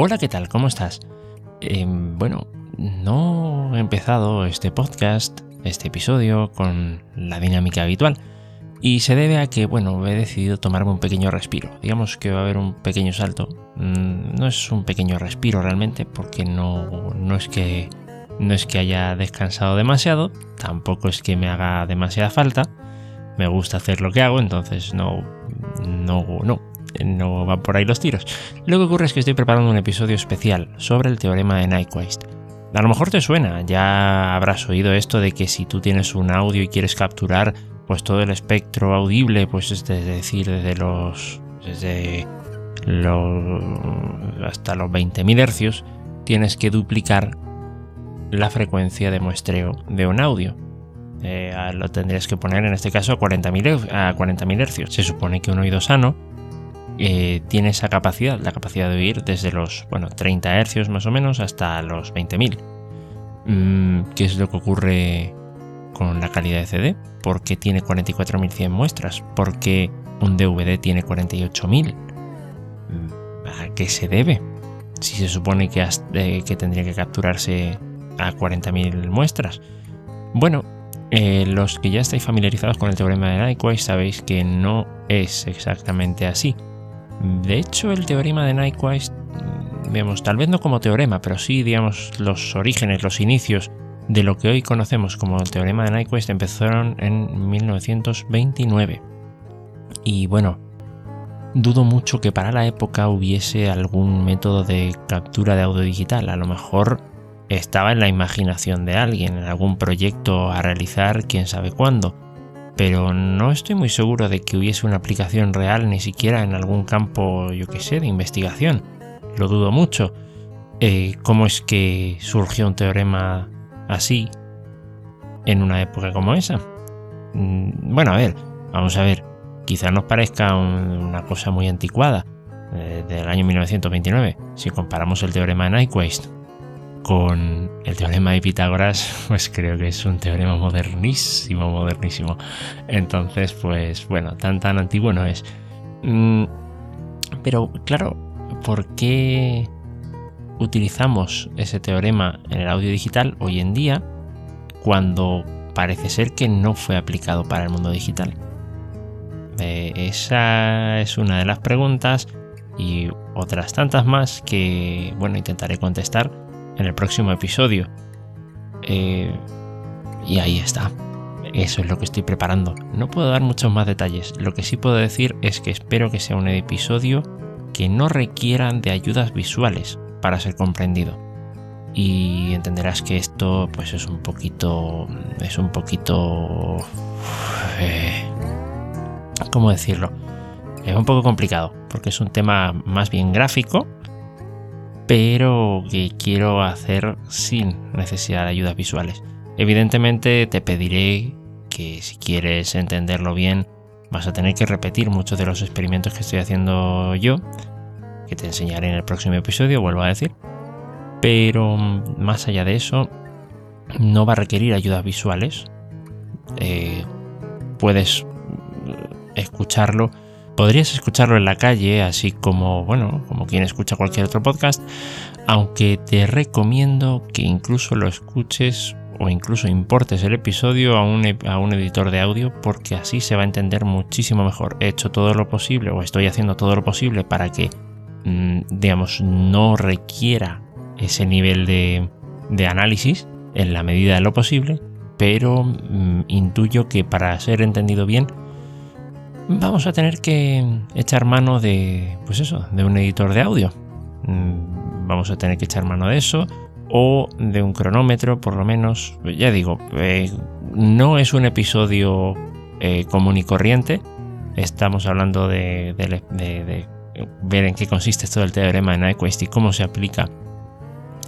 Hola, ¿qué tal? ¿Cómo estás? Eh, bueno, no he empezado este podcast, este episodio, con la dinámica habitual. Y se debe a que, bueno, he decidido tomarme un pequeño respiro. Digamos que va a haber un pequeño salto. Mm, no es un pequeño respiro realmente, porque no, no es que no es que haya descansado demasiado, tampoco es que me haga demasiada falta. Me gusta hacer lo que hago, entonces no, no, no, no van por ahí los tiros. Lo que ocurre es que estoy preparando un episodio especial sobre el teorema de Nyquist. A lo mejor te suena, ya habrás oído esto de que si tú tienes un audio y quieres capturar pues todo el espectro audible, pues es decir, desde los desde los hasta los 20.000 hercios, tienes que duplicar la frecuencia de muestreo de un audio. Eh, lo tendrías que poner en este caso a 40.000 a 40 hercios. Se supone que un oído sano eh, tiene esa capacidad, la capacidad de oír desde los bueno, 30 hercios más o menos hasta los 20.000. Mm, ¿Qué es lo que ocurre con la calidad de CD? Porque tiene 44.100 muestras, porque un DVD tiene 48.000. Mm, ¿A qué se debe? Si se supone que, eh, tendría que capturarse a 40.000 muestras. Bueno, eh, los que ya estáis familiarizados con el teorema de Nyquist sabéis que no es exactamente así. De hecho, el teorema de Nyquist, vemos, tal vez no como teorema, pero sí, digamos, los orígenes, los inicios de lo que hoy conocemos como teorema de Nyquist empezaron en 1929. Y bueno, dudo mucho que para la época hubiese algún método de captura de audio digital. A lo mejor estaba en la imaginación de alguien, en algún proyecto a realizar, quién sabe cuándo pero no estoy muy seguro de que hubiese una aplicación real ni siquiera en algún campo, yo que sé, de investigación. Lo dudo mucho. Eh, ¿Cómo es que surgió un teorema así en una época como esa? Mm, bueno, a ver, vamos a ver. Quizá nos parezca una cosa muy anticuada, eh, del año 1929, si comparamos el teorema de Nyquist con el teorema de Pitágoras, pues creo que es un teorema modernísimo, modernísimo. Entonces, pues bueno, tan tan antiguo no es. Mm, pero claro, ¿por qué utilizamos ese teorema en el audio digital hoy en día cuando parece ser que no fue aplicado para el mundo digital? Eh, esa es una de las preguntas y otras tantas más que, bueno, intentaré contestar en el próximo episodio. Eh, y ahí está. Eso es lo que estoy preparando. No puedo dar muchos más detalles. Lo que sí puedo decir es que espero que sea un episodio que no requieran de ayudas visuales para ser comprendido. Y entenderás que esto pues es un poquito... es un poquito... Eh, ¿Cómo decirlo? Es un poco complicado porque es un tema más bien gráfico pero que quiero hacer sin necesidad de ayudas visuales. Evidentemente te pediré que si quieres entenderlo bien vas a tener que repetir muchos de los experimentos que estoy haciendo yo, que te enseñaré en el próximo episodio, vuelvo a decir. Pero más allá de eso, no va a requerir ayudas visuales. Eh, puedes escucharlo Podrías escucharlo en la calle, así como, bueno, como quien escucha cualquier otro podcast, aunque te recomiendo que incluso lo escuches o incluso importes el episodio a un, a un, editor de audio porque así se va a entender muchísimo mejor. He hecho todo lo posible o estoy haciendo todo lo posible para que, mm, digamos, no requiera ese nivel de, de, análisis en la medida de lo posible, pero mm, intuyo que para ser entendido bien vamos a tener que echar mano de, pues eso, de un editor de audio. Mm, vamos a tener que echar mano de eso o de un cronómetro, por lo menos. Ya digo, eh, no es un episodio eh, común y corriente. Estamos hablando de, ver en qué consiste todo el teorema de Nyquist y cómo se aplica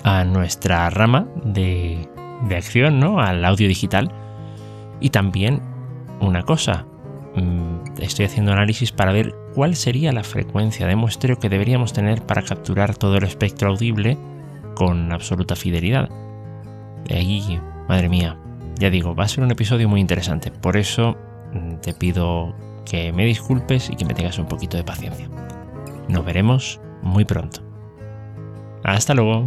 a nuestra rama de, de acción, ¿no? Al audio digital. Y también una cosa, estoy haciendo análisis para ver cuál sería la frecuencia de muestreo que deberíamos tener para capturar todo el espectro audible con absoluta fidelidad. Ahí, madre mía, ya digo, va a ser un episodio muy interesante. Por eso mm, te pido que me disculpes y que me tengas un poquito de paciencia. Nos veremos muy pronto. Hasta luego.